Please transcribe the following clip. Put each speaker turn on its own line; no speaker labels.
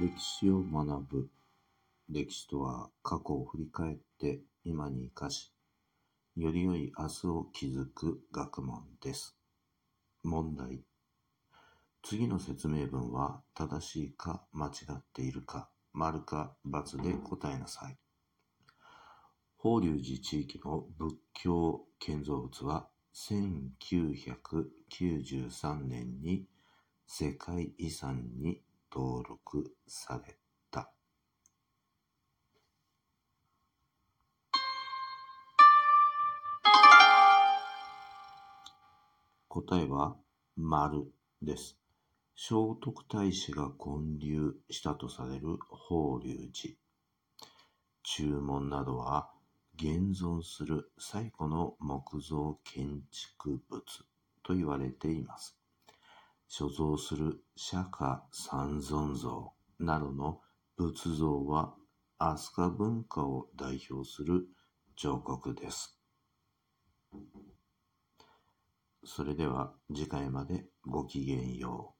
歴史を学ぶ。歴史とは過去を振り返って今に生かし、より良い明日を築く学問です。問題。次の説明文は正しいか間違っているか、丸か×で答えなさい。法隆寺地域の仏教建造物は1993年に世界遺産に登録された。答えは丸です。聖徳太子が建立したとされる法隆寺。注文などは現存する最古の木造建築物と言われています。所蔵する釈迦三尊像などの仏像は飛鳥文化を代表する彫刻です。それでは次回までごきげんよう。